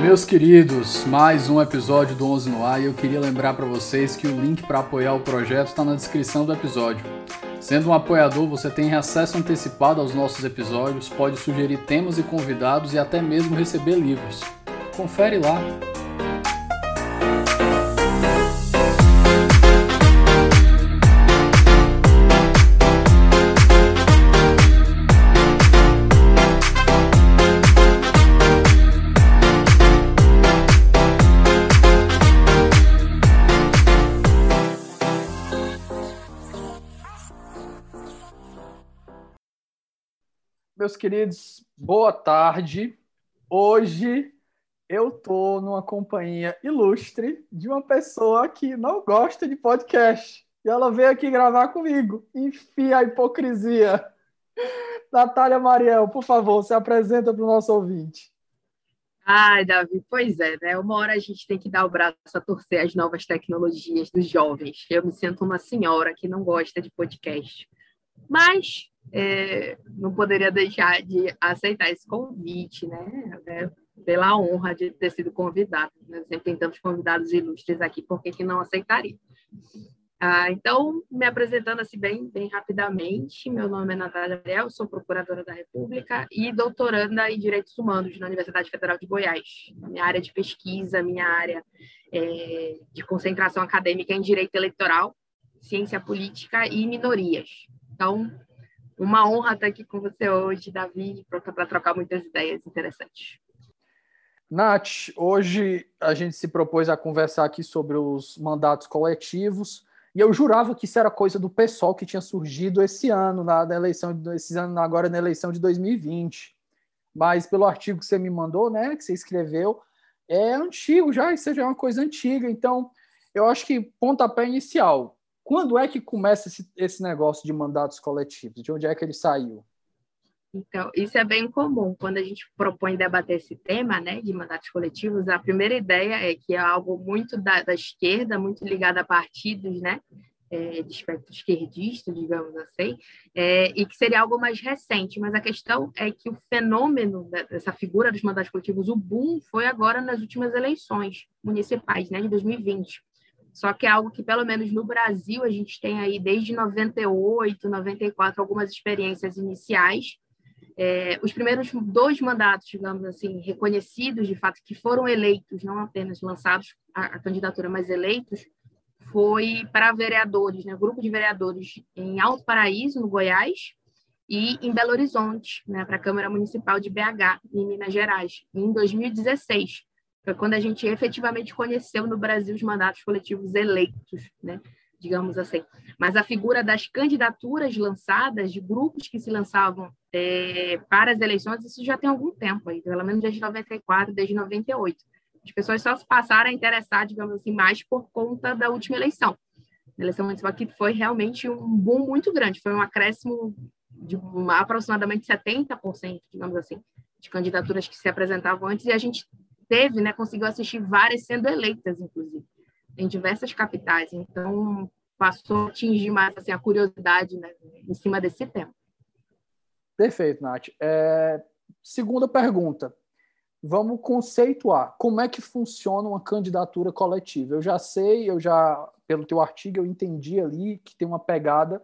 Meus queridos, mais um episódio do 11 no ar e eu queria lembrar para vocês que o link para apoiar o projeto está na descrição do episódio. Sendo um apoiador, você tem acesso antecipado aos nossos episódios, pode sugerir temas e convidados e até mesmo receber livros. Confere lá. Meus queridos, boa tarde. Hoje eu tô numa companhia ilustre de uma pessoa que não gosta de podcast. E ela veio aqui gravar comigo. Enfia a hipocrisia. Natália Mariel, por favor, se apresenta para o nosso ouvinte. Ai, Davi, pois é, né? Uma hora a gente tem que dar o braço a torcer as novas tecnologias dos jovens. Eu me sinto uma senhora que não gosta de podcast. Mas é, não poderia deixar de aceitar esse convite, né? É, pela honra de ter sido convidado. Né? Sempre tem tantos convidados ilustres aqui, por que, que não aceitaria? Ah, então, me apresentando assim bem, bem rapidamente, meu nome é Natália Gabriel, sou procuradora da República e doutoranda em Direitos Humanos na Universidade Federal de Goiás. Minha área de pesquisa, minha área é, de concentração acadêmica em Direito Eleitoral, Ciência Política e Minorias. Então, uma honra estar aqui com você hoje, Davi, para trocar muitas ideias interessantes. Nath, hoje a gente se propôs a conversar aqui sobre os mandatos coletivos, e eu jurava que isso era coisa do pessoal que tinha surgido esse ano, na, na eleição, esse ano agora na eleição de 2020. Mas pelo artigo que você me mandou, né, que você escreveu, é antigo já, isso já é uma coisa antiga. Então, eu acho que pontapé inicial, quando é que começa esse, esse negócio de mandatos coletivos? De onde é que ele saiu? Então, isso é bem comum. Quando a gente propõe debater esse tema, né, de mandatos coletivos, a primeira ideia é que é algo muito da, da esquerda, muito ligado a partidos, né, é, de espectro esquerdista, digamos assim, é, e que seria algo mais recente. Mas a questão é que o fenômeno dessa figura dos mandatos coletivos, o boom, foi agora nas últimas eleições municipais, né, de 2020. Só que é algo que, pelo menos no Brasil, a gente tem aí desde 98, 94, algumas experiências iniciais. É, os primeiros dois mandatos, digamos assim, reconhecidos, de fato, que foram eleitos, não apenas lançados a, a candidatura, mas eleitos, foi para vereadores, né, grupo de vereadores em Alto Paraíso, no Goiás, e em Belo Horizonte, né, para a Câmara Municipal de BH, em Minas Gerais, em 2016. Foi quando a gente efetivamente conheceu no Brasil os mandatos coletivos eleitos, né? digamos assim. Mas a figura das candidaturas lançadas, de grupos que se lançavam é, para as eleições, isso já tem algum tempo, aí, pelo menos desde 94, desde 98. As pessoas só se passaram a interessar, digamos assim, mais por conta da última eleição. A eleição municipal que foi realmente um boom muito grande, foi um acréscimo de aproximadamente 70%, digamos assim, de candidaturas que se apresentavam antes, e a gente teve, né, conseguiu assistir várias sendo eleitas, inclusive, em diversas capitais. Então, passou a atingir mais assim, a curiosidade né, em cima desse tema. Perfeito, Nath. É, segunda pergunta. Vamos conceituar como é que funciona uma candidatura coletiva. Eu já sei, eu já, pelo teu artigo, eu entendi ali que tem uma pegada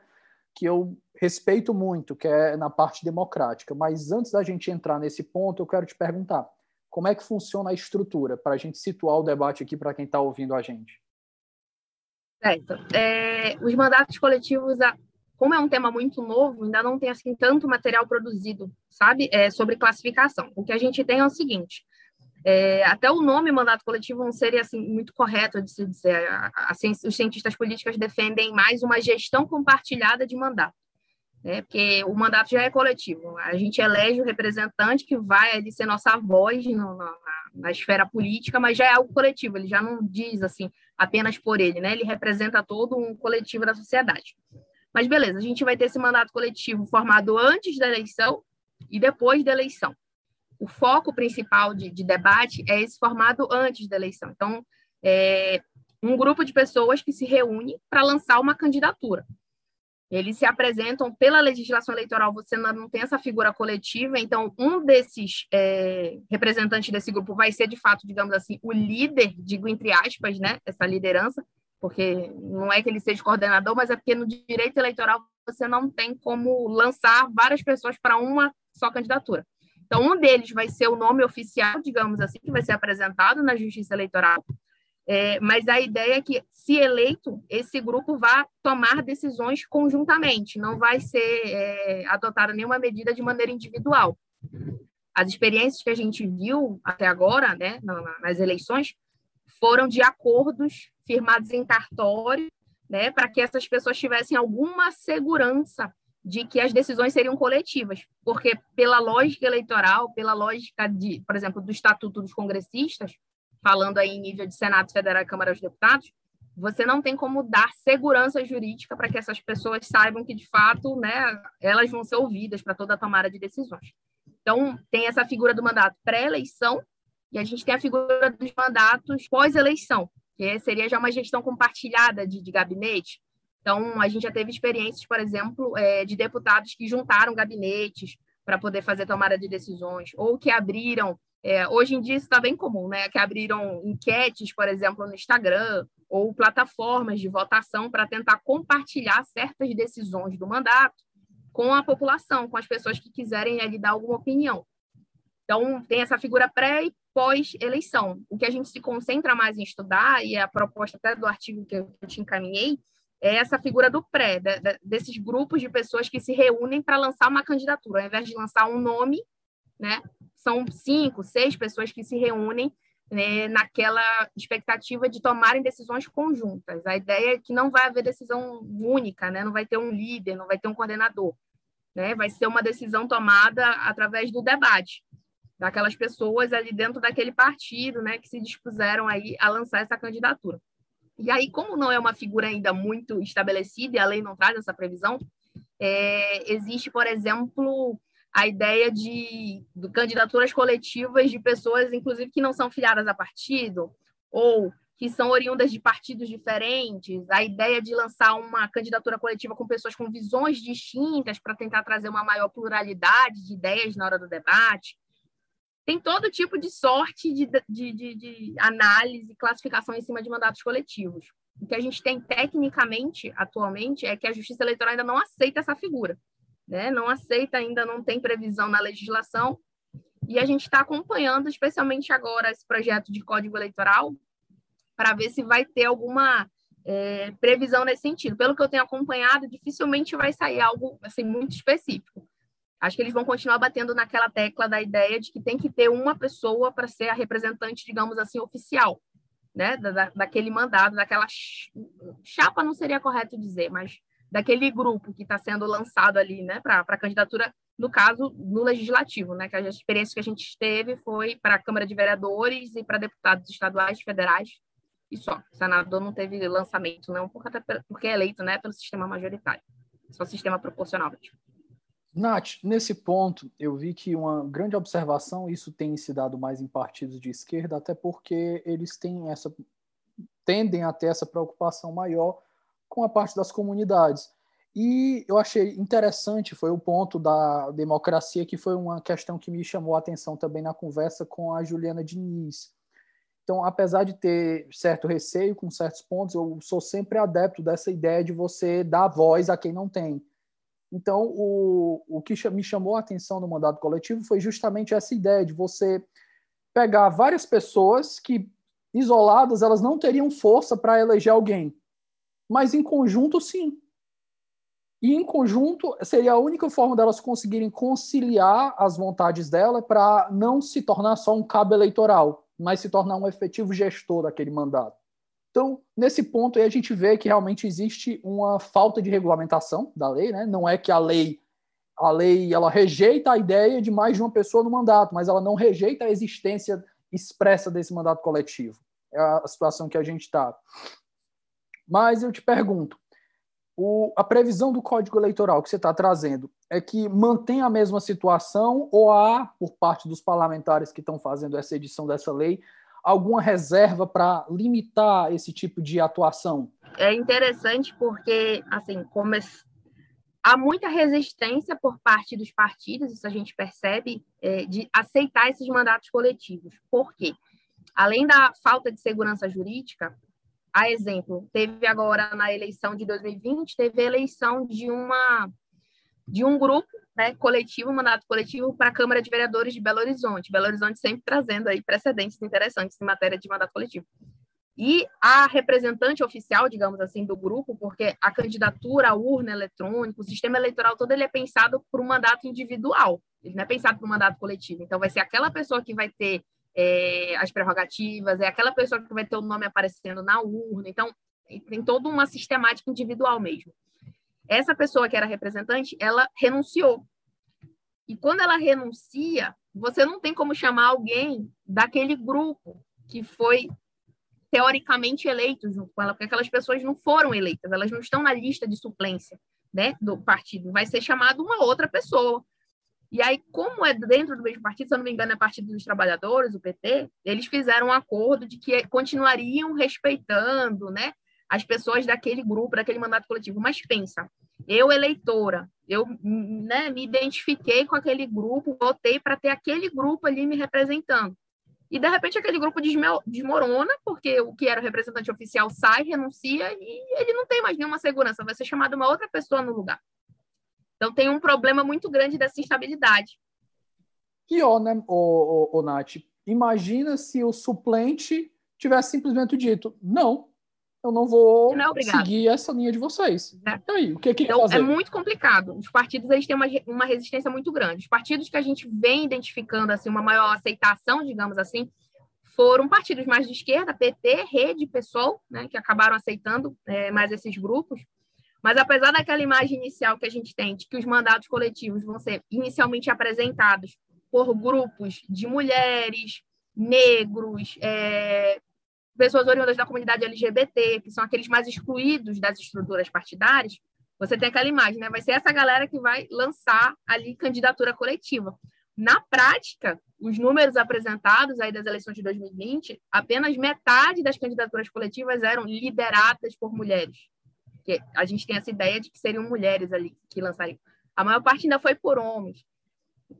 que eu respeito muito, que é na parte democrática. Mas antes da gente entrar nesse ponto, eu quero te perguntar: como é que funciona a estrutura, para a gente situar o debate aqui para quem está ouvindo a gente? Certo. É, os mandatos coletivos, como é um tema muito novo, ainda não tem assim tanto material produzido, sabe, é, sobre classificação. O que a gente tem é o seguinte: é, até o nome mandato coletivo não seria assim muito correto de se dizer. A, a, a, os cientistas políticos defendem mais uma gestão compartilhada de mandato né? porque o mandato já é coletivo. A gente elege o representante que vai ali ser nossa voz no, na, na, esfera política, mas já é algo coletivo, ele já não diz assim apenas por ele, né? ele representa todo um coletivo da sociedade. Mas beleza, a gente vai ter esse mandato coletivo formado antes da eleição e depois da eleição. O foco principal de, de debate é esse formado antes da eleição. Então, é um grupo de pessoas que se reúne para lançar uma candidatura. Eles se apresentam pela legislação eleitoral, você não tem essa figura coletiva, então um desses é, representantes desse grupo vai ser, de fato, digamos assim, o líder, digo entre aspas, né, essa liderança, porque não é que ele seja coordenador, mas é porque no direito eleitoral você não tem como lançar várias pessoas para uma só candidatura. Então, um deles vai ser o nome oficial, digamos assim, que vai ser apresentado na Justiça Eleitoral, é, mas a ideia é que, se eleito, esse grupo vá tomar decisões conjuntamente, não vai ser é, adotada nenhuma medida de maneira individual. As experiências que a gente viu até agora, né, nas eleições, foram de acordos firmados em cartório, né, para que essas pessoas tivessem alguma segurança de que as decisões seriam coletivas, porque pela lógica eleitoral, pela lógica de, por exemplo, do Estatuto dos Congressistas, falando aí em nível de Senado Federal e Câmara dos Deputados, você não tem como dar segurança jurídica para que essas pessoas saibam que, de fato, né, elas vão ser ouvidas para toda a tomada de decisões. Então, tem essa figura do mandato pré-eleição e a gente tem a figura dos mandatos pós-eleição, que seria já uma gestão compartilhada de, de gabinete. Então, a gente já teve experiências, por exemplo, é, de deputados que juntaram gabinetes para poder fazer tomada de decisões, ou que abriram é, hoje em dia isso está bem comum, né? Que abriram enquetes, por exemplo, no Instagram, ou plataformas de votação para tentar compartilhar certas decisões do mandato com a população, com as pessoas que quiserem ali dar alguma opinião. Então, tem essa figura pré e pós-eleição. O que a gente se concentra mais em estudar, e é a proposta até do artigo que eu te encaminhei, é essa figura do pré, de, de, desses grupos de pessoas que se reúnem para lançar uma candidatura, ao invés de lançar um nome, né, são cinco, seis pessoas que se reúnem né, naquela expectativa de tomarem decisões conjuntas. A ideia é que não vai haver decisão única, né? não vai ter um líder, não vai ter um coordenador. Né? Vai ser uma decisão tomada através do debate daquelas pessoas ali dentro daquele partido né, que se dispuseram aí a lançar essa candidatura. E aí, como não é uma figura ainda muito estabelecida e a lei não traz essa previsão, é, existe, por exemplo, a ideia de, de candidaturas coletivas de pessoas, inclusive, que não são filiadas a partido, ou que são oriundas de partidos diferentes, a ideia de lançar uma candidatura coletiva com pessoas com visões distintas para tentar trazer uma maior pluralidade de ideias na hora do debate. Tem todo tipo de sorte de, de, de, de análise e classificação em cima de mandatos coletivos. O que a gente tem tecnicamente, atualmente, é que a Justiça Eleitoral ainda não aceita essa figura né? não aceita ainda, não tem previsão na legislação. E a gente está acompanhando, especialmente agora, esse projeto de código eleitoral, para ver se vai ter alguma é, previsão nesse sentido. Pelo que eu tenho acompanhado, dificilmente vai sair algo assim, muito específico. Acho que eles vão continuar batendo naquela tecla da ideia de que tem que ter uma pessoa para ser a representante, digamos assim, oficial, né? Da, daquele mandado, daquela chapa, não seria correto dizer, mas daquele grupo que está sendo lançado ali, né, para a candidatura, no caso, no legislativo, né, que a experiência que a gente teve foi para a Câmara de Vereadores e para deputados estaduais, federais, e só. O senador não teve lançamento, não, porque, porque é eleito, né, pelo sistema majoritário, só sistema proporcional. Tipo. Nath, nesse ponto, eu vi que uma grande observação, isso tem se dado mais em partidos de esquerda, até porque eles têm essa tendem a ter essa preocupação maior com a parte das comunidades. E eu achei interessante, foi o ponto da democracia, que foi uma questão que me chamou a atenção também na conversa com a Juliana Diniz. Então, apesar de ter certo receio com certos pontos, eu sou sempre adepto dessa ideia de você dar voz a quem não tem. Então, o, o que me chamou a atenção no mandato coletivo foi justamente essa ideia de você pegar várias pessoas que, isoladas, elas não teriam força para eleger alguém mas em conjunto, sim. E em conjunto seria a única forma delas conseguirem conciliar as vontades dela para não se tornar só um cabo eleitoral, mas se tornar um efetivo gestor daquele mandato. Então, nesse ponto aí a gente vê que realmente existe uma falta de regulamentação da lei, né? Não é que a lei a lei ela rejeita a ideia de mais de uma pessoa no mandato, mas ela não rejeita a existência expressa desse mandato coletivo. É a situação que a gente está. Mas eu te pergunto, o, a previsão do Código Eleitoral que você está trazendo é que mantém a mesma situação ou há, por parte dos parlamentares que estão fazendo essa edição dessa lei, alguma reserva para limitar esse tipo de atuação? É interessante porque, assim, como há muita resistência por parte dos partidos, isso a gente percebe, é, de aceitar esses mandatos coletivos. Por quê? Além da falta de segurança jurídica, a exemplo, teve agora na eleição de 2020, teve a eleição de uma de um grupo né, coletivo, mandato coletivo para a Câmara de Vereadores de Belo Horizonte. Belo Horizonte sempre trazendo aí precedentes interessantes em matéria de mandato coletivo. E a representante oficial, digamos assim, do grupo, porque a candidatura, a urna eletrônica, o sistema eleitoral todo ele é pensado por um mandato individual, ele não é pensado por um mandato coletivo. Então, vai ser aquela pessoa que vai ter é, as prerrogativas, é aquela pessoa que vai ter o nome aparecendo na urna. Então, tem toda uma sistemática individual mesmo. Essa pessoa que era representante, ela renunciou. E quando ela renuncia, você não tem como chamar alguém daquele grupo que foi teoricamente eleito junto com ela, porque aquelas pessoas não foram eleitas, elas não estão na lista de suplência né, do partido. Vai ser chamado uma outra pessoa. E aí, como é dentro do mesmo partido, se eu não me engano, é Partido dos Trabalhadores, o PT, eles fizeram um acordo de que continuariam respeitando, né, as pessoas daquele grupo, daquele mandato coletivo. Mas pensa, eu eleitora, eu né, me identifiquei com aquele grupo, votei para ter aquele grupo ali me representando. E de repente aquele grupo desmorona, porque o que era o representante oficial sai, renuncia e ele não tem mais nenhuma segurança, vai ser chamado uma outra pessoa no lugar. Então, tem um problema muito grande dessa instabilidade. Pior, né, o, o, o Nath? Imagina se o suplente tivesse simplesmente dito: não, eu não vou não seguir essa linha de vocês. É. E aí, o que, que então, fazer? É muito complicado. Os partidos eles têm uma, uma resistência muito grande. Os partidos que a gente vem identificando assim uma maior aceitação, digamos assim, foram partidos mais de esquerda, PT, Rede, PSOL, né, que acabaram aceitando é, mais esses grupos. Mas apesar daquela imagem inicial que a gente tem de que os mandatos coletivos vão ser inicialmente apresentados por grupos de mulheres, negros, é, pessoas oriundas da comunidade LGBT, que são aqueles mais excluídos das estruturas partidárias, você tem aquela imagem, né? Vai ser essa galera que vai lançar ali candidatura coletiva. Na prática, os números apresentados aí das eleições de 2020, apenas metade das candidaturas coletivas eram lideradas por mulheres que a gente tem essa ideia de que seriam mulheres ali que lançariam. A maior parte ainda foi por homens.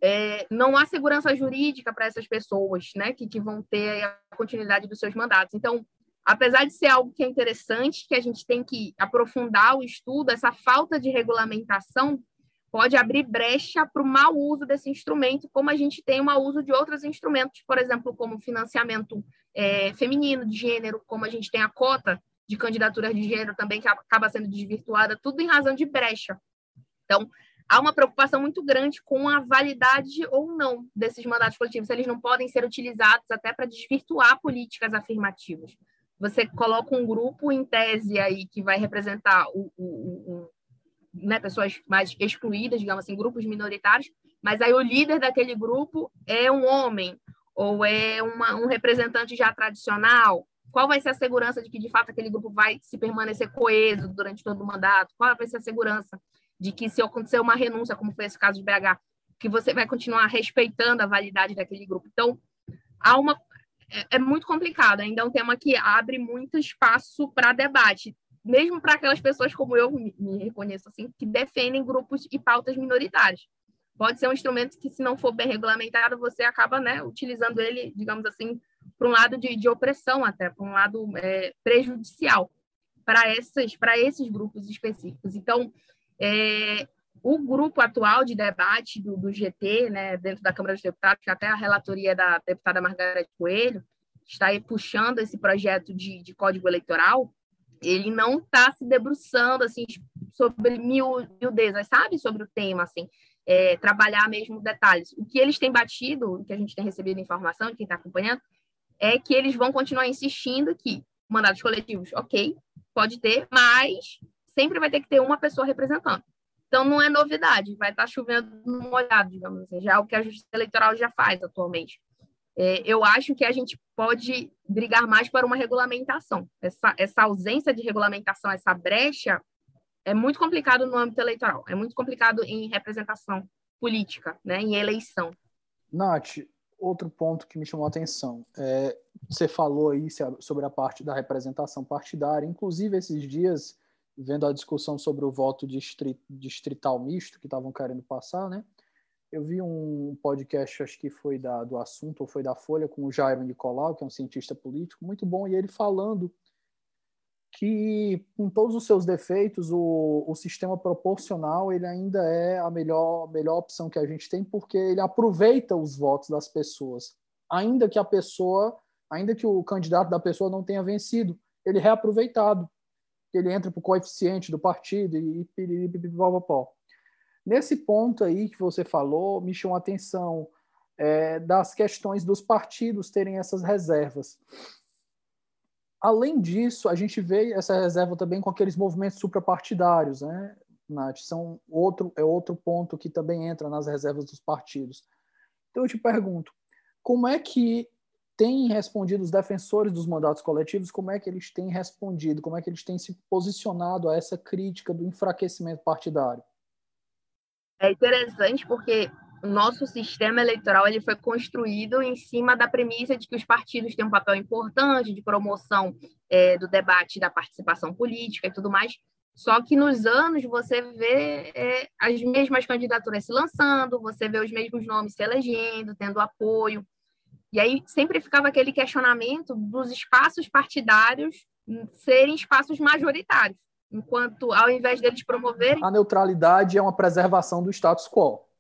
É, não há segurança jurídica para essas pessoas, né, que, que vão ter a continuidade dos seus mandatos. Então, apesar de ser algo que é interessante, que a gente tem que aprofundar o estudo, essa falta de regulamentação pode abrir brecha para o mau uso desse instrumento, como a gente tem o mau uso de outros instrumentos, por exemplo, como financiamento é, feminino de gênero, como a gente tem a cota de candidaturas de gênero também que acaba sendo desvirtuada, tudo em razão de brecha. Então, há uma preocupação muito grande com a validade ou não desses mandatos coletivos. Eles não podem ser utilizados até para desvirtuar políticas afirmativas. Você coloca um grupo em tese aí que vai representar o, o, o né, pessoas mais excluídas, digamos assim, grupos minoritários, mas aí o líder daquele grupo é um homem ou é uma, um representante já tradicional qual vai ser a segurança de que, de fato, aquele grupo vai se permanecer coeso durante todo o mandato? Qual vai ser a segurança de que, se acontecer uma renúncia, como foi esse caso de BH, que você vai continuar respeitando a validade daquele grupo? Então, há uma. É, é muito complicado, ainda é um tema que abre muito espaço para debate, mesmo para aquelas pessoas como eu me, me reconheço assim, que defendem grupos e pautas minoritárias pode ser um instrumento que, se não for bem regulamentado, você acaba né, utilizando ele, digamos assim, para um lado de, de, opressão até, para um lado é, prejudicial para esses, para esses grupos específicos. Então, é, o grupo atual de debate do, do, GT, né, dentro da Câmara dos Deputados, que até a relatoria da deputada Margareth Coelho está aí puxando esse projeto de, de código eleitoral, ele não está se debruçando assim sobre miudezas, sabe, sobre o tema, assim, é, trabalhar mesmo detalhes. O que eles têm batido, o que a gente tem recebido informação de quem está acompanhando, é que eles vão continuar insistindo que mandados coletivos, ok, pode ter, mas sempre vai ter que ter uma pessoa representando. Então, não é novidade, vai estar chovendo no molhado, digamos assim, já é o que a Justiça Eleitoral já faz atualmente. É, eu acho que a gente pode brigar mais para uma regulamentação. Essa, essa ausência de regulamentação, essa brecha, é muito complicado no âmbito eleitoral, é muito complicado em representação política, né, em eleição. Nath, outro ponto que me chamou a atenção. É, você falou aí sobre a parte da representação partidária. Inclusive, esses dias vendo a discussão sobre o voto distrital misto que estavam querendo passar, né? Eu vi um podcast, acho que foi da, do assunto, ou foi da Folha, com o Jairo Nicolau, que é um cientista político, muito bom, e ele falando que, com todos os seus defeitos, o, o sistema proporcional ele ainda é a melhor, melhor opção que a gente tem, porque ele aproveita os votos das pessoas, ainda que a pessoa, ainda que o candidato da pessoa não tenha vencido, ele é reaproveitado, ele entra para o coeficiente do partido e pipipipopopó. Nesse ponto aí que você falou, me chamou a atenção é, das questões dos partidos terem essas reservas. Além disso, a gente vê essa reserva também com aqueles movimentos suprapartidários, né, Nath? São outro, é outro ponto que também entra nas reservas dos partidos. Então, eu te pergunto, como é que têm respondido os defensores dos mandatos coletivos, como é que eles têm respondido, como é que eles têm se posicionado a essa crítica do enfraquecimento partidário? É interessante porque o nosso sistema eleitoral ele foi construído em cima da premissa de que os partidos têm um papel importante de promoção é, do debate, da participação política e tudo mais. Só que nos anos você vê é, as mesmas candidaturas se lançando, você vê os mesmos nomes se elegendo, tendo apoio. E aí sempre ficava aquele questionamento dos espaços partidários serem espaços majoritários, enquanto ao invés deles promoverem. A neutralidade é uma preservação do status quo.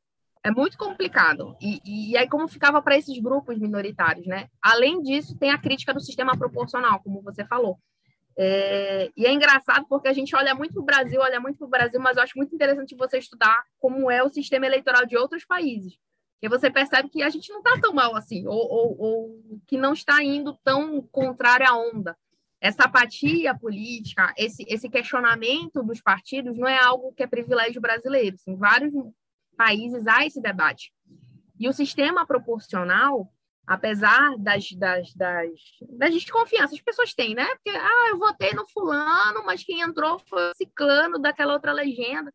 É muito complicado. E, e aí, como ficava para esses grupos minoritários, né? Além disso, tem a crítica do sistema proporcional, como você falou. É, e é engraçado porque a gente olha muito para o Brasil, olha muito para o Brasil, mas eu acho muito interessante você estudar como é o sistema eleitoral de outros países. E você percebe que a gente não está tão mal assim, ou, ou, ou, que não está indo tão contrário à onda. Essa apatia política, esse, esse questionamento dos partidos não é algo que é privilégio brasileiro. Em vários países há esse debate. E o sistema proporcional, apesar das, das, das, das desconfianças, as pessoas têm, né? Porque, ah, eu votei no fulano, mas quem entrou foi o ciclano daquela outra legenda.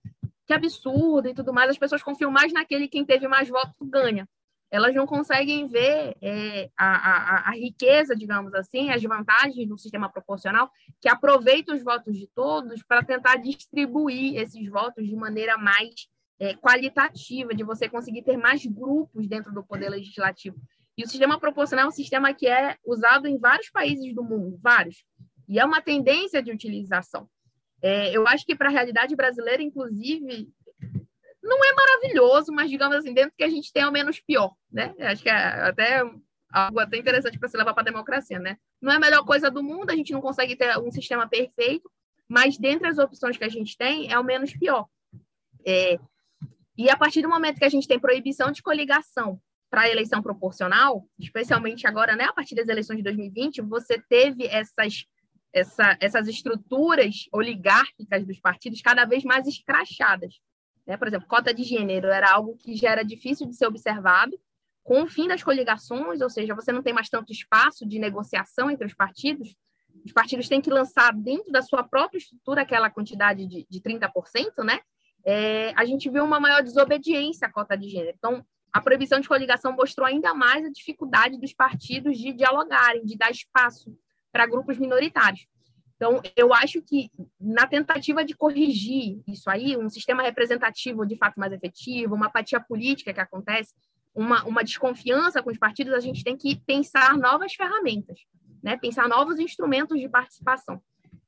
Que absurdo e tudo mais. As pessoas confiam mais naquele quem teve mais votos ganha. Elas não conseguem ver é, a, a, a riqueza, digamos assim, as vantagens do sistema proporcional, que aproveita os votos de todos para tentar distribuir esses votos de maneira mais é, qualitativa, de você conseguir ter mais grupos dentro do poder legislativo. E o sistema proporcional é um sistema que é usado em vários países do mundo, vários. E é uma tendência de utilização. É, eu acho que para a realidade brasileira, inclusive, não é maravilhoso, mas digamos assim, dentro que a gente tem, ao menos pior, né? Acho que é até algo até interessante para se levar para a democracia, né? Não é a melhor coisa do mundo, a gente não consegue ter um sistema perfeito, mas dentre as opções que a gente tem, é o menos pior. É, e a partir do momento que a gente tem proibição de coligação para a eleição proporcional, especialmente agora, né, a partir das eleições de 2020, você teve essas, essa, essas estruturas oligárquicas dos partidos cada vez mais escrachadas. Né? Por exemplo, cota de gênero era algo que já era difícil de ser observado. Com o fim das coligações, ou seja, você não tem mais tanto espaço de negociação entre os partidos, os partidos têm que lançar dentro da sua própria estrutura aquela quantidade de, de 30%, né? É, a gente viu uma maior desobediência à cota de gênero. Então, a proibição de coligação mostrou ainda mais a dificuldade dos partidos de dialogarem, de dar espaço para grupos minoritários. Então, eu acho que na tentativa de corrigir isso aí, um sistema representativo de fato mais efetivo, uma apatia política que acontece, uma, uma desconfiança com os partidos, a gente tem que pensar novas ferramentas, né? pensar novos instrumentos de participação.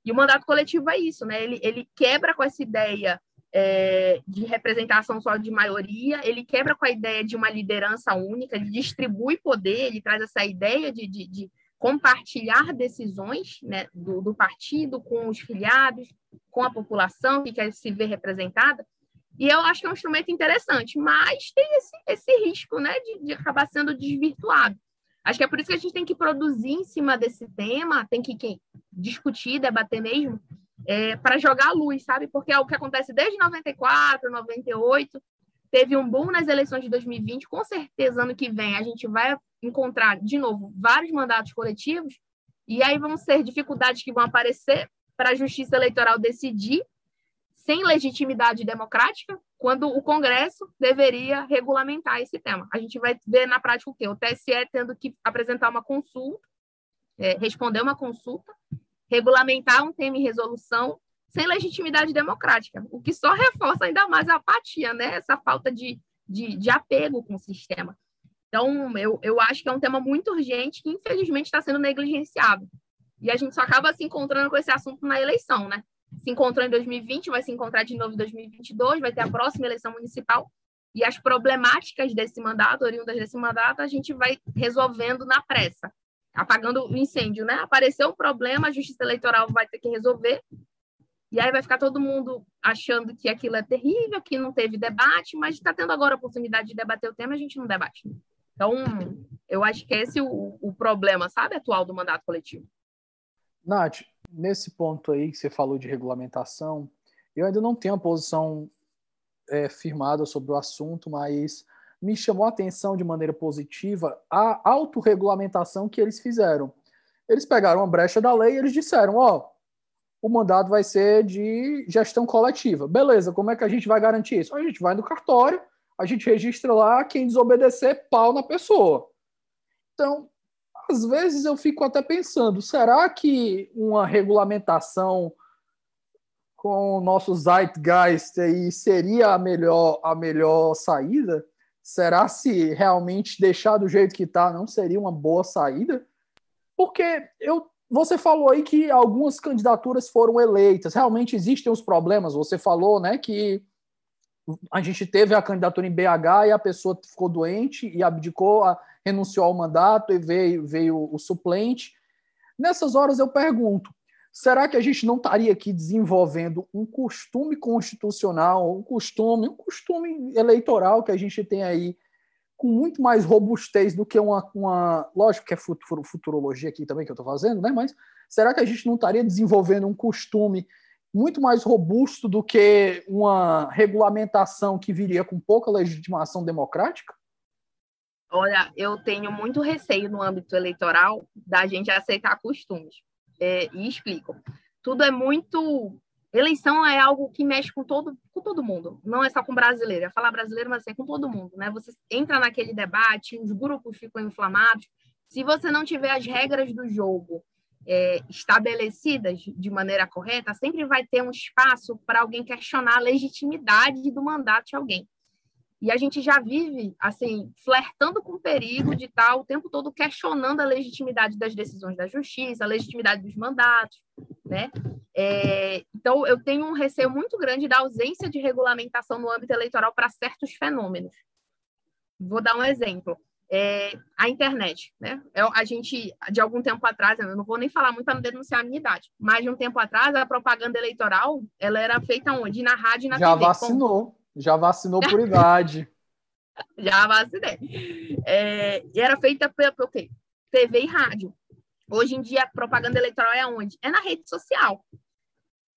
E o mandato coletivo é isso, né? ele, ele quebra com essa ideia é, de representação só de maioria, ele quebra com a ideia de uma liderança única, ele distribui poder, ele traz essa ideia de, de, de compartilhar decisões né, do, do, partido com os filiados, com a população que quer se ver representada. E eu acho que é um instrumento interessante, mas tem esse, esse risco né, de, de acabar sendo desvirtuado. Acho que é por isso que a gente tem que produzir em cima desse tema, tem que, que discutir, debater mesmo, é, para jogar a luz, sabe? Porque é o que acontece desde 94, 98, teve um boom nas eleições de 2020, com certeza ano que vem a gente vai encontrar de novo vários mandatos coletivos, e aí vão ser dificuldades que vão aparecer para a justiça eleitoral decidir sem legitimidade democrática, quando o Congresso deveria regulamentar esse tema. A gente vai ver na prática o quê? O TSE tendo que apresentar uma consulta, é, responder uma consulta, regulamentar um tema em resolução sem legitimidade democrática, o que só reforça ainda mais a apatia, né? essa falta de, de, de apego com o sistema. Então, eu, eu acho que é um tema muito urgente que, infelizmente, está sendo negligenciado. E a gente só acaba se encontrando com esse assunto na eleição, né? Se encontrou em 2020, vai se encontrar de novo em 2022, vai ter a próxima eleição municipal. E as problemáticas desse mandato, oriundas desse mandato, a gente vai resolvendo na pressa, apagando o incêndio, né? Apareceu um problema, a justiça eleitoral vai ter que resolver, e aí vai ficar todo mundo achando que aquilo é terrível, que não teve debate, mas está tendo agora a oportunidade de debater o tema, a gente não debate. Então, eu acho que esse é o, o problema, sabe, atual do mandato coletivo. Nath, nesse ponto aí que você falou de regulamentação, eu ainda não tenho a posição é, firmada sobre o assunto, mas me chamou a atenção de maneira positiva a autorregulamentação que eles fizeram. Eles pegaram a brecha da lei e eles disseram, ó, oh, o mandato vai ser de gestão coletiva. Beleza, como é que a gente vai garantir isso? A gente vai no cartório, a gente registra lá quem desobedecer, pau na pessoa. Então, às vezes eu fico até pensando, será que uma regulamentação com o nosso zeitgeist aí seria a melhor, a melhor saída? Será se realmente deixar do jeito que está não seria uma boa saída? Porque eu, você falou aí que algumas candidaturas foram eleitas. Realmente existem os problemas. Você falou, né, que a gente teve a candidatura em BH e a pessoa ficou doente e abdicou, renunciou ao mandato e veio, veio o suplente. Nessas horas eu pergunto: será que a gente não estaria aqui desenvolvendo um costume constitucional, um costume, um costume eleitoral que a gente tem aí com muito mais robustez do que uma, uma lógico que é futurologia aqui também que eu estou fazendo, né? Mas será que a gente não estaria desenvolvendo um costume muito mais robusto do que uma regulamentação que viria com pouca legitimação democrática? Olha, eu tenho muito receio no âmbito eleitoral da gente aceitar costumes. É, e explico. Tudo é muito. Eleição é algo que mexe com todo, com todo mundo, não é só com brasileiro. É falar brasileiro, mas é com todo mundo, né? Você entra naquele debate, os grupos ficam inflamados. Se você não tiver as regras do jogo é, estabelecidas de maneira correta, sempre vai ter um espaço para alguém questionar a legitimidade do mandato de alguém. E a gente já vive, assim, flertando com o perigo de estar o tempo todo questionando a legitimidade das decisões da justiça, a legitimidade dos mandatos, né? É, então, eu tenho um receio muito grande da ausência de regulamentação no âmbito eleitoral para certos fenômenos. Vou dar um exemplo é, a internet, né? Eu, a gente, de algum tempo atrás, eu não vou nem falar muito para não denunciar a minha idade, mas de um tempo atrás, a propaganda eleitoral, ela era feita onde? Na rádio e na Já TV. Já vacinou, já vacinou por idade. Já vacinei. É, e era feita pelo quê? TV e rádio. Hoje em dia, a propaganda eleitoral é onde? É na rede social.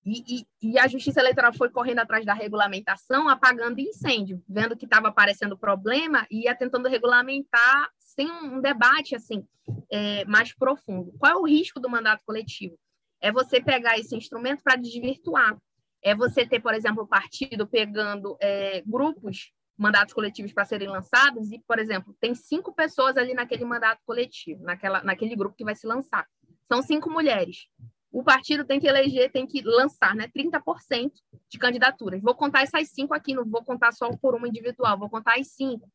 E, e, e, a Justiça Eleitoral foi correndo atrás da regulamentação, apagando incêndio, vendo que estava aparecendo problema e ia tentando regulamentar sem um, um debate assim é, mais profundo. Qual é o risco do mandato coletivo? É você pegar esse instrumento para desvirtuar. É você ter, por exemplo, o partido pegando é, grupos, mandatos coletivos para serem lançados e, por exemplo, tem cinco pessoas ali naquele mandato coletivo, naquela, naquele grupo que vai se lançar. São cinco mulheres o partido tem que eleger, tem que lançar né, 30% de candidaturas. Vou contar essas cinco aqui, não vou contar só por uma individual, vou contar as cinco.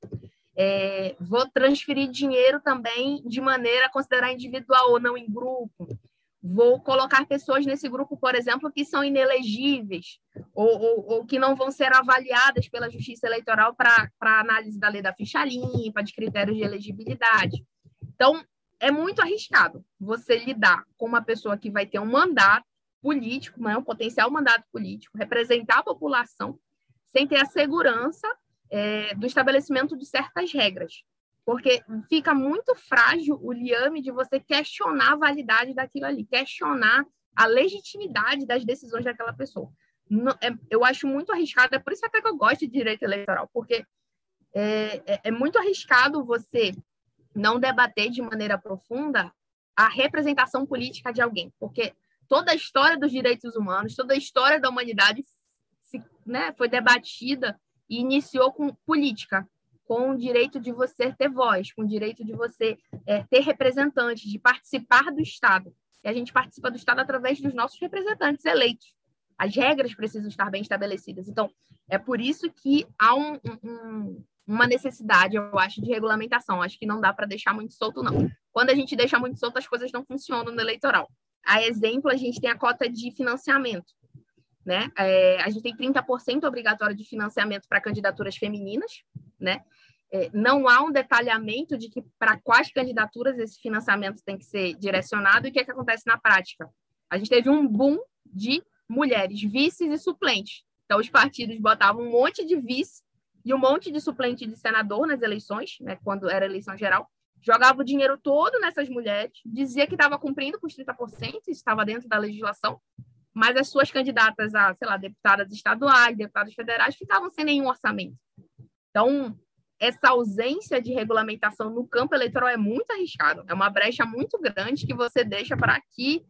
É, vou transferir dinheiro também de maneira a considerar individual ou não em grupo. Vou colocar pessoas nesse grupo, por exemplo, que são inelegíveis ou, ou, ou que não vão ser avaliadas pela Justiça Eleitoral para análise da lei da ficha limpa, de critérios de elegibilidade. Então, é muito arriscado você lidar com uma pessoa que vai ter um mandato político, né, um potencial mandato político, representar a população, sem ter a segurança é, do estabelecimento de certas regras. Porque fica muito frágil o liame de você questionar a validade daquilo ali, questionar a legitimidade das decisões daquela pessoa. Não, é, eu acho muito arriscado, é por isso até que eu gosto de direito eleitoral, porque é, é, é muito arriscado você não debater de maneira profunda a representação política de alguém, porque toda a história dos direitos humanos, toda a história da humanidade se, né, foi debatida e iniciou com política, com o direito de você ter voz, com o direito de você é, ter representantes, de participar do Estado. E a gente participa do Estado através dos nossos representantes eleitos. As regras precisam estar bem estabelecidas. Então, é por isso que há um, um, uma necessidade, eu acho, de regulamentação. Acho que não dá para deixar muito solto, não. Quando a gente deixa muito solto, as coisas não funcionam no eleitoral. A exemplo, a gente tem a cota de financiamento. Né? É, a gente tem 30% obrigatório de financiamento para candidaturas femininas, né? É, não há um detalhamento de que para quais candidaturas esse financiamento tem que ser direcionado e o que, é que acontece na prática. A gente teve um boom de mulheres vices e suplentes. Então, os partidos botavam um monte de vice e um monte de suplente de senador nas eleições, né, quando era eleição geral, jogava o dinheiro todo nessas mulheres, dizia que estava cumprindo com os 30%, isso estava dentro da legislação, mas as suas candidatas a, sei lá, deputadas estaduais, deputados federais, ficavam sem nenhum orçamento. Então, essa ausência de regulamentação no campo eleitoral é muito arriscado. É uma brecha muito grande que você deixa para que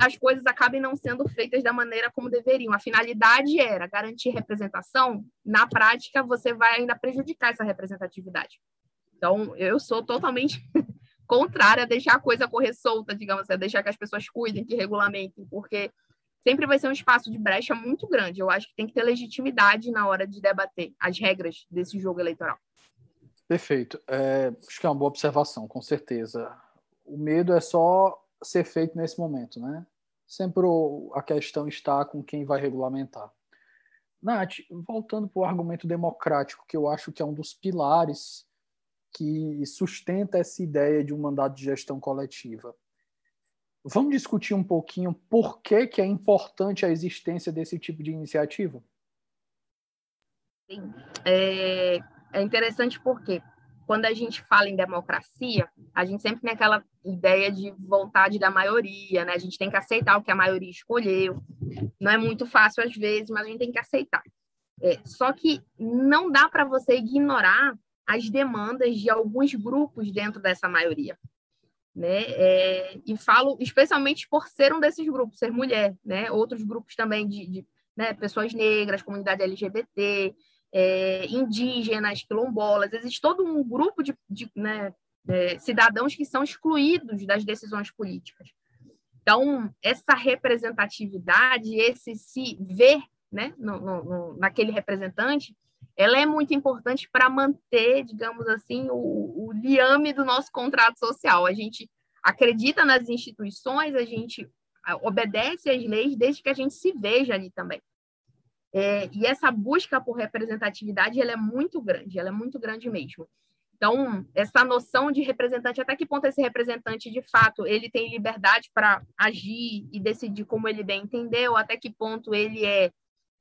as coisas acabem não sendo feitas da maneira como deveriam. A finalidade era garantir representação. Na prática, você vai ainda prejudicar essa representatividade. Então, eu sou totalmente contrária a deixar a coisa correr solta, digamos assim, deixar que as pessoas cuidem, que regulamentem, porque sempre vai ser um espaço de brecha muito grande. Eu acho que tem que ter legitimidade na hora de debater as regras desse jogo eleitoral. Perfeito. É, acho que é uma boa observação, com certeza. O medo é só ser feito nesse momento, né? Sempre a questão está com quem vai regulamentar. Nath, voltando para o argumento democrático, que eu acho que é um dos pilares que sustenta essa ideia de um mandato de gestão coletiva. Vamos discutir um pouquinho por que, que é importante a existência desse tipo de iniciativa? Sim. É, é interessante porque quando a gente fala em democracia, a gente sempre tem aquela ideia de vontade da maioria, né? A gente tem que aceitar o que a maioria escolheu. Não é muito fácil às vezes, mas a gente tem que aceitar. É, só que não dá para você ignorar as demandas de alguns grupos dentro dessa maioria né? É, e falo especialmente por ser um desses grupos, ser mulher, né? Outros grupos também de, de né, pessoas negras, comunidade LGBT, é, indígenas, quilombolas, existe todo um grupo de, de né, é, cidadãos que são excluídos das decisões políticas. Então, essa representatividade, esse se ver né, no, no, naquele representante, ela é muito importante para manter, digamos assim, o, o liame do nosso contrato social. A gente acredita nas instituições, a gente obedece às leis desde que a gente se veja ali também. É, e essa busca por representatividade ela é muito grande, ela é muito grande mesmo. Então, essa noção de representante, até que ponto esse representante, de fato, ele tem liberdade para agir e decidir como ele bem entendeu, até que ponto ele é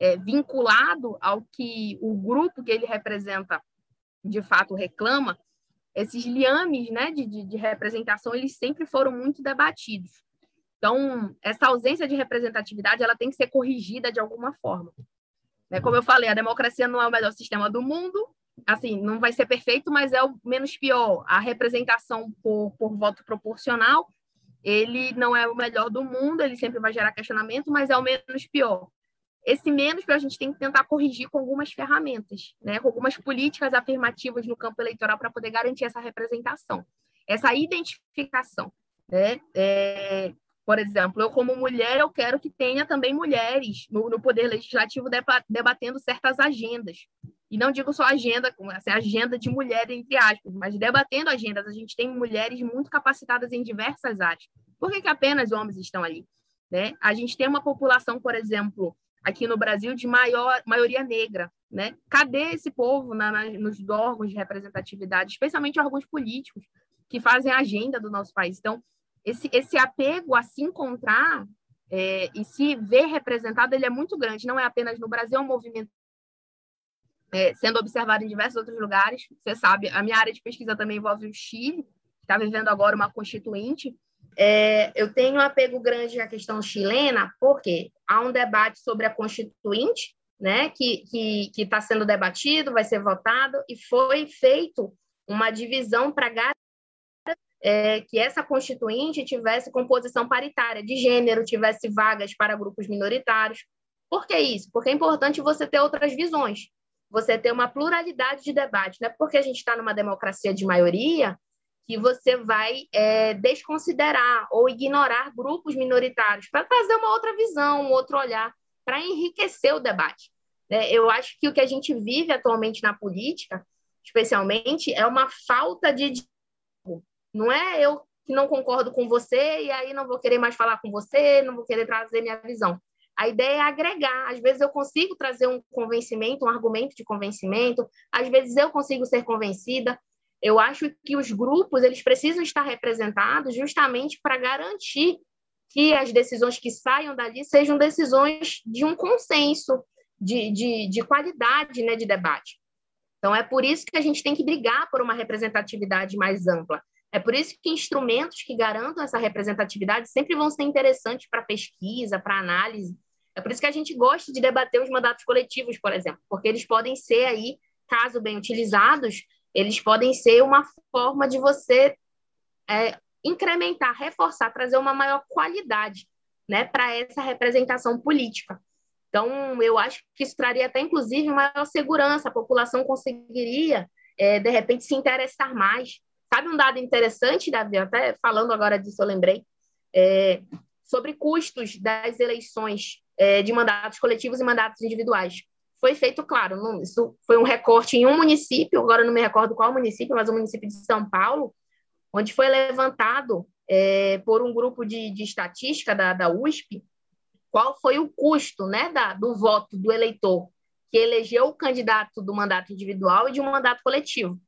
é, vinculado ao que o grupo que ele representa de fato reclama, esses liames né, de, de, de representação eles sempre foram muito debatidos. Então, essa ausência de representatividade ela tem que ser corrigida de alguma forma. Né? Como eu falei, a democracia não é o melhor sistema do mundo, assim, não vai ser perfeito, mas é o menos pior. A representação por, por voto proporcional, ele não é o melhor do mundo, ele sempre vai gerar questionamento, mas é o menos pior esse menos que a gente tem que tentar corrigir com algumas ferramentas, né, com algumas políticas afirmativas no campo eleitoral para poder garantir essa representação, essa identificação. Né? É, por exemplo, eu como mulher, eu quero que tenha também mulheres no, no poder legislativo debatendo certas agendas. E não digo só agenda, assim, agenda de mulher, entre aspas, mas debatendo agendas. A gente tem mulheres muito capacitadas em diversas áreas. Por que, que apenas homens estão ali? Né? A gente tem uma população, por exemplo, aqui no Brasil de maior, maioria negra. Né? Cadê esse povo na, na, nos órgãos de representatividade, especialmente órgãos políticos, que fazem a agenda do nosso país? Então, esse, esse apego a se encontrar é, e se ver representado, ele é muito grande. Não é apenas no Brasil, é um movimento é, sendo observado em diversos outros lugares. Você sabe, a minha área de pesquisa também envolve o Chile, que está vivendo agora uma constituinte, é, eu tenho um apego grande à questão chilena, porque há um debate sobre a Constituinte, né, que está sendo debatido, vai ser votado, e foi feito uma divisão para é, que essa Constituinte tivesse composição paritária de gênero, tivesse vagas para grupos minoritários. Por que isso? Porque é importante você ter outras visões, você ter uma pluralidade de debate. Não é porque a gente está numa democracia de maioria que você vai é, desconsiderar ou ignorar grupos minoritários para trazer uma outra visão, um outro olhar, para enriquecer o debate. É, eu acho que o que a gente vive atualmente na política, especialmente, é uma falta de não é eu que não concordo com você e aí não vou querer mais falar com você, não vou querer trazer minha visão. A ideia é agregar. Às vezes eu consigo trazer um convencimento, um argumento de convencimento, às vezes eu consigo ser convencida. Eu acho que os grupos eles precisam estar representados justamente para garantir que as decisões que saiam dali sejam decisões de um consenso, de, de, de qualidade né, de debate. Então, é por isso que a gente tem que brigar por uma representatividade mais ampla. É por isso que instrumentos que garantam essa representatividade sempre vão ser interessantes para pesquisa, para análise. É por isso que a gente gosta de debater os mandatos coletivos, por exemplo, porque eles podem ser aí, caso bem utilizados, eles podem ser uma forma de você é, incrementar, reforçar, trazer uma maior qualidade né, para essa representação política. Então, eu acho que isso traria até, inclusive, maior segurança, a população conseguiria, é, de repente, se interessar mais Sabe um dado interessante, Davi? Até falando agora disso, eu lembrei. É, sobre custos das eleições é, de mandatos coletivos e mandatos individuais. Foi feito, claro, isso foi um recorte em um município, agora não me recordo qual município, mas o município de São Paulo, onde foi levantado é, por um grupo de, de estatística da, da USP qual foi o custo né, da, do voto do eleitor que elegeu o candidato do mandato individual e de um mandato coletivo.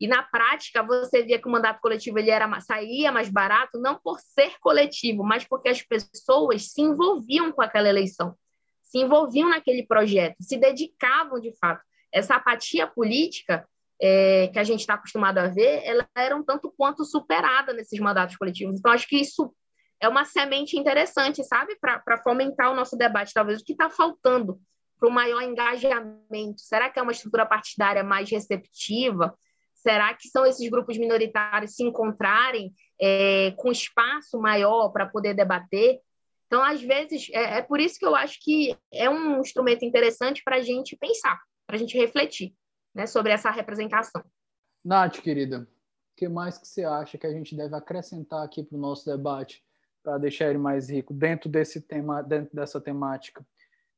E na prática, você via que o mandato coletivo ele era saía mais barato, não por ser coletivo, mas porque as pessoas se envolviam com aquela eleição, se envolviam naquele projeto, se dedicavam de fato. Essa apatia política é, que a gente está acostumado a ver, ela era um tanto quanto superada nesses mandatos coletivos. Então, acho que isso é uma semente interessante, sabe, para fomentar o nosso debate. Talvez o que está faltando para o maior engajamento. Será que é uma estrutura partidária mais receptiva? Será que são esses grupos minoritários se encontrarem é, com espaço maior para poder debater? Então, às vezes, é, é, por isso que eu acho que é um instrumento interessante para a gente pensar, para a gente refletir né, sobre essa representação. Nath, querida, o que mais que você acha que a gente deve acrescentar aqui para o nosso debate para deixar ele mais rico dentro desse tema, dentro dessa temática?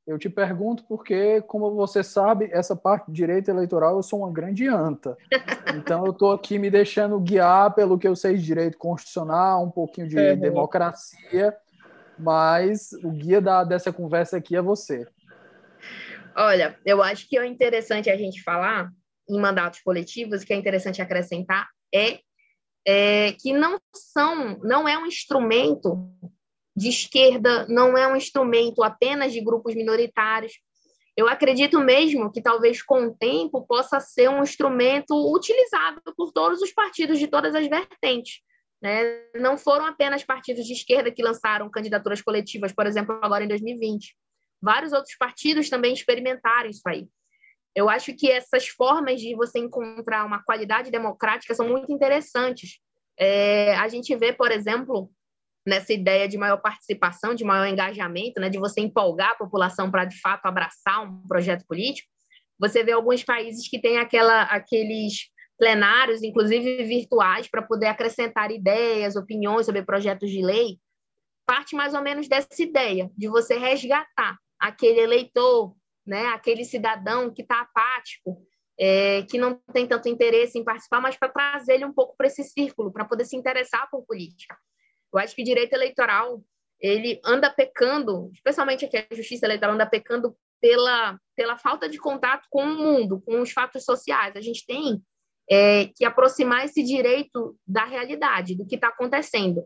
Eu te pergunto porque, como você sabe, essa parte de direito eleitoral eu sou uma grande anta. Então eu estou aqui me deixando guiar pelo que eu sei de direito constitucional, um pouquinho de uhum. democracia, mas o guia da, dessa conversa aqui é você. Olha, eu acho que é interessante a gente falar em mandatos coletivos, que é interessante acrescentar, é, é que não são, não é um instrumento de esquerda, não é um instrumento apenas de grupos minoritários. Eu acredito mesmo que talvez com o tempo possa ser um instrumento utilizado por todos os partidos de todas as vertentes. Né? Não foram apenas partidos de esquerda que lançaram candidaturas coletivas, por exemplo, agora em 2020. Vários outros partidos também experimentaram isso aí. Eu acho que essas formas de você encontrar uma qualidade democrática são muito interessantes. É, a gente vê, por exemplo, nessa ideia de maior participação, de maior engajamento, né, de você empolgar a população para de fato abraçar um projeto político, você vê alguns países que têm aquela, aqueles plenários, inclusive virtuais, para poder acrescentar ideias, opiniões sobre projetos de lei, parte mais ou menos dessa ideia de você resgatar aquele eleitor, né, aquele cidadão que está apático, é, que não tem tanto interesse em participar, mas para trazer ele um pouco para esse círculo, para poder se interessar por política. Eu acho que direito eleitoral ele anda pecando, especialmente aqui a justiça eleitoral anda pecando pela, pela falta de contato com o mundo, com os fatos sociais. A gente tem é, que aproximar esse direito da realidade, do que está acontecendo.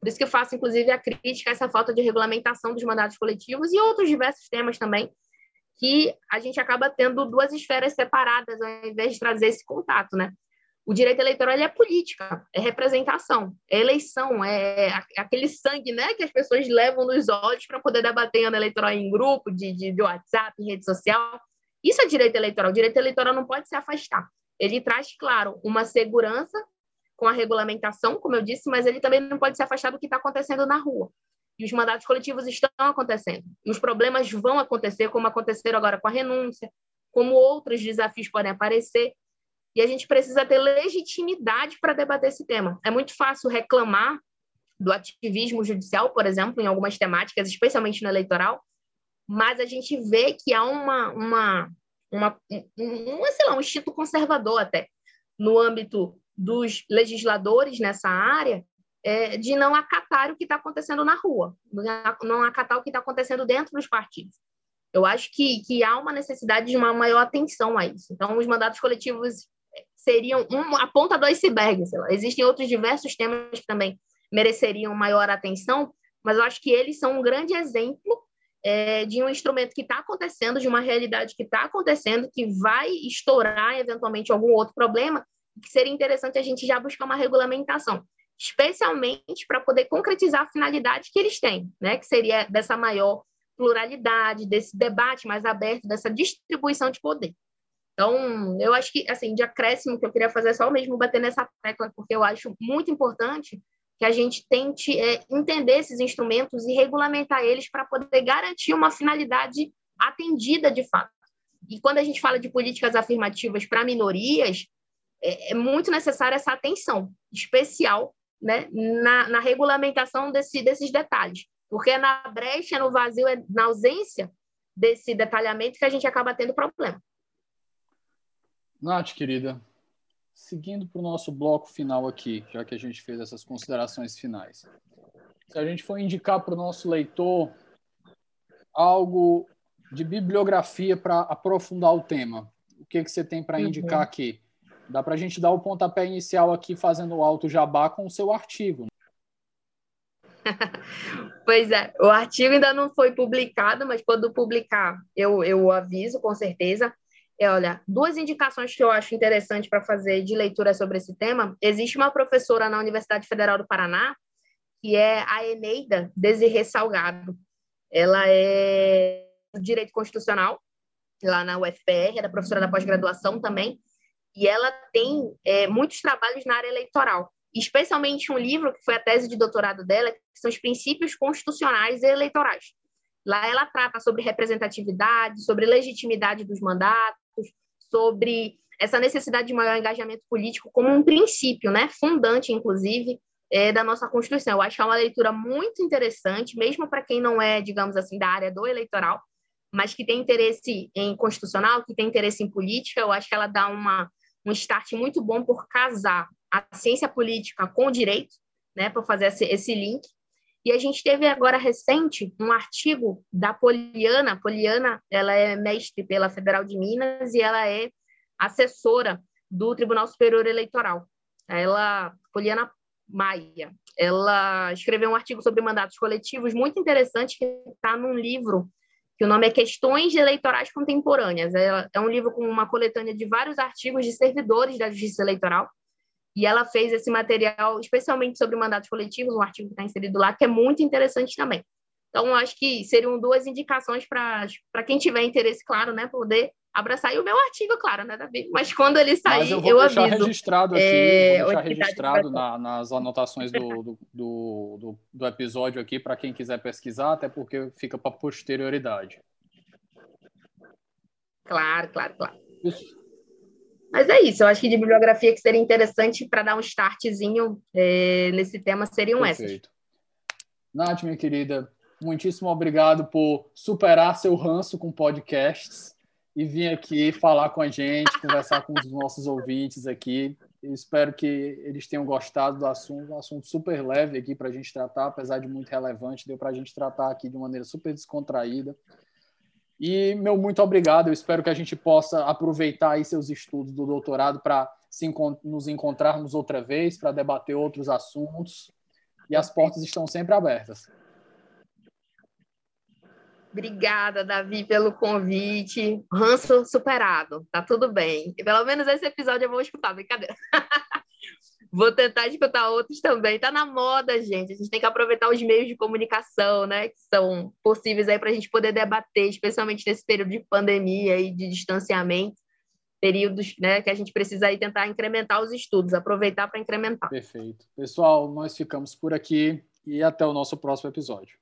Por isso que eu faço, inclusive, a crítica a essa falta de regulamentação dos mandatos coletivos e outros diversos temas também, que a gente acaba tendo duas esferas separadas ao invés de trazer esse contato, né? O direito eleitoral é política, é representação, é eleição, é, aquele sangue né, que as pessoas levam nos olhos para poder debater ano eleitoral em grupo, de, de, de WhatsApp, em rede social. Isso é direito eleitoral. O direito eleitoral não pode se afastar. Ele traz, claro, uma segurança com a regulamentação, como eu disse, mas ele também não pode se afastar do que está acontecendo na rua. E os mandatos coletivos estão acontecendo. E os problemas vão acontecer, como aconteceram agora com a renúncia, como outros desafios podem aparecer. e a gente precisa ter legitimidade para debater esse tema. É muito fácil reclamar do ativismo judicial, por exemplo, em algumas temáticas, especialmente no eleitoral, mas a gente vê que há uma, uma, uma, um, sei lá, um instinto conservador até no âmbito dos legisladores nessa área é, de não acatar o que está acontecendo na rua, não acatar o que está acontecendo dentro dos partidos. Eu acho que, que há uma necessidade de uma maior atenção a isso. Então, os mandatos coletivos seriam uma, a ponta do iceberg. Existem outros diversos temas que também mereceriam maior atenção, mas eu acho que eles são um grande exemplo é, de um instrumento que está acontecendo, de uma realidade que está acontecendo, que vai estourar eventualmente algum outro problema, que seria interessante a gente já buscar uma regulamentação, especialmente para poder concretizar a finalidade que eles têm, né? que seria dessa maior pluralidade, desse debate mais aberto, dessa distribuição de poder. Então, eu acho que, assim, de acréscimo que eu queria fazer é só mesmo bater nessa tecla, porque eu acho muito importante que a gente tente é, entender esses instrumentos e regulamentar eles para poder garantir uma finalidade atendida de fato. E quando a gente fala de políticas afirmativas para minorias, é, é, muito necessária essa atenção especial né, na, na regulamentação desse, desses detalhes, porque é na brecha, no vazio, é na ausência desse detalhamento que a gente acaba tendo problema. Nath, querida, seguindo para o nosso bloco final aqui, já que a gente fez essas considerações finais. Se a gente for indicar para o nosso leitor algo de bibliografia para aprofundar o tema, o que, que você tem para uhum. indicar aqui? Dá para a gente dar o pontapé inicial aqui fazendo o alto jabá com o seu artigo. pois é, o artigo ainda não foi publicado, mas quando publicar, eu, eu aviso com certeza é, olha, duas indicações que eu acho interessante para fazer de leitura sobre esse tema. Existe uma professora na Universidade Federal do Paraná, que é a Eneida Desirê Salgado. Ela é direito constitucional, lá na UFPR, é professora da pós-graduação também, e ela tem é, muitos trabalhos na área eleitoral, especialmente um livro que foi a tese de doutorado dela, que são os princípios constitucionais e eleitorais. Lá ela trata sobre representatividade, sobre legitimidade dos mandatos, sobre essa necessidade de maior engajamento político como um princípio, né, fundante, inclusive, é, da nossa Constituição. Eu acho que é uma leitura muito interessante, mesmo para quem não é, digamos assim, da área do eleitoral, mas que tem interesse em constitucional, que tem interesse em política. Eu acho que ela dá uma, um start muito bom por casar a ciência política com o direito, né, para fazer esse, esse link. E a gente teve agora recente um artigo da Poliana. Poliana, ela é mestre pela Federal de Minas e ela é assessora do Tribunal Superior Eleitoral. Ela, Poliana Maia, ela escreveu um artigo sobre mandatos coletivos muito interessante que está num livro que o nome é Questões Eleitorais Contemporâneas. É, é um livro com uma coletânea de vários artigos de servidores da Justiça Eleitoral e ela fez esse material especialmente sobre mandatos coletivos, um artigo que está inserido lá, que é muito interessante também. Então, acho que seriam duas indicações para quem tiver interesse, claro, né, poder abraçar. E o meu artigo, claro, né, Davi? Mas quando ele sair, Mas eu vou eu deixar aviso. registrado aqui, é, vou deixar registrado na, nas anotações do, do, do, do episódio aqui para quem quiser pesquisar, até porque fica para posterioridade. Claro, claro, claro. Isso. Mas é isso, eu acho que de bibliografia que seria interessante para dar um startzinho é, nesse tema seriam Perfeito. essas. Nath, minha querida, muitíssimo obrigado por superar seu ranço com podcasts e vir aqui falar com a gente, conversar com os nossos ouvintes aqui. Eu espero que eles tenham gostado do assunto, um assunto super leve aqui para a gente tratar, apesar de muito relevante, deu para a gente tratar aqui de maneira super descontraída. E, meu, muito obrigado. Eu espero que a gente possa aproveitar aí seus estudos do doutorado para nos encontrarmos outra vez, para debater outros assuntos. E as portas estão sempre abertas. Obrigada, Davi, pelo convite. Ranço superado. Tá tudo bem. E pelo menos esse episódio eu vou escutar, brincadeira. Vou tentar escutar outros também. Tá na moda, gente. A gente tem que aproveitar os meios de comunicação, né, que são possíveis aí para a gente poder debater, especialmente nesse período de pandemia e de distanciamento, períodos, né, que a gente precisa aí tentar incrementar os estudos, aproveitar para incrementar. Perfeito. Pessoal, nós ficamos por aqui e até o nosso próximo episódio.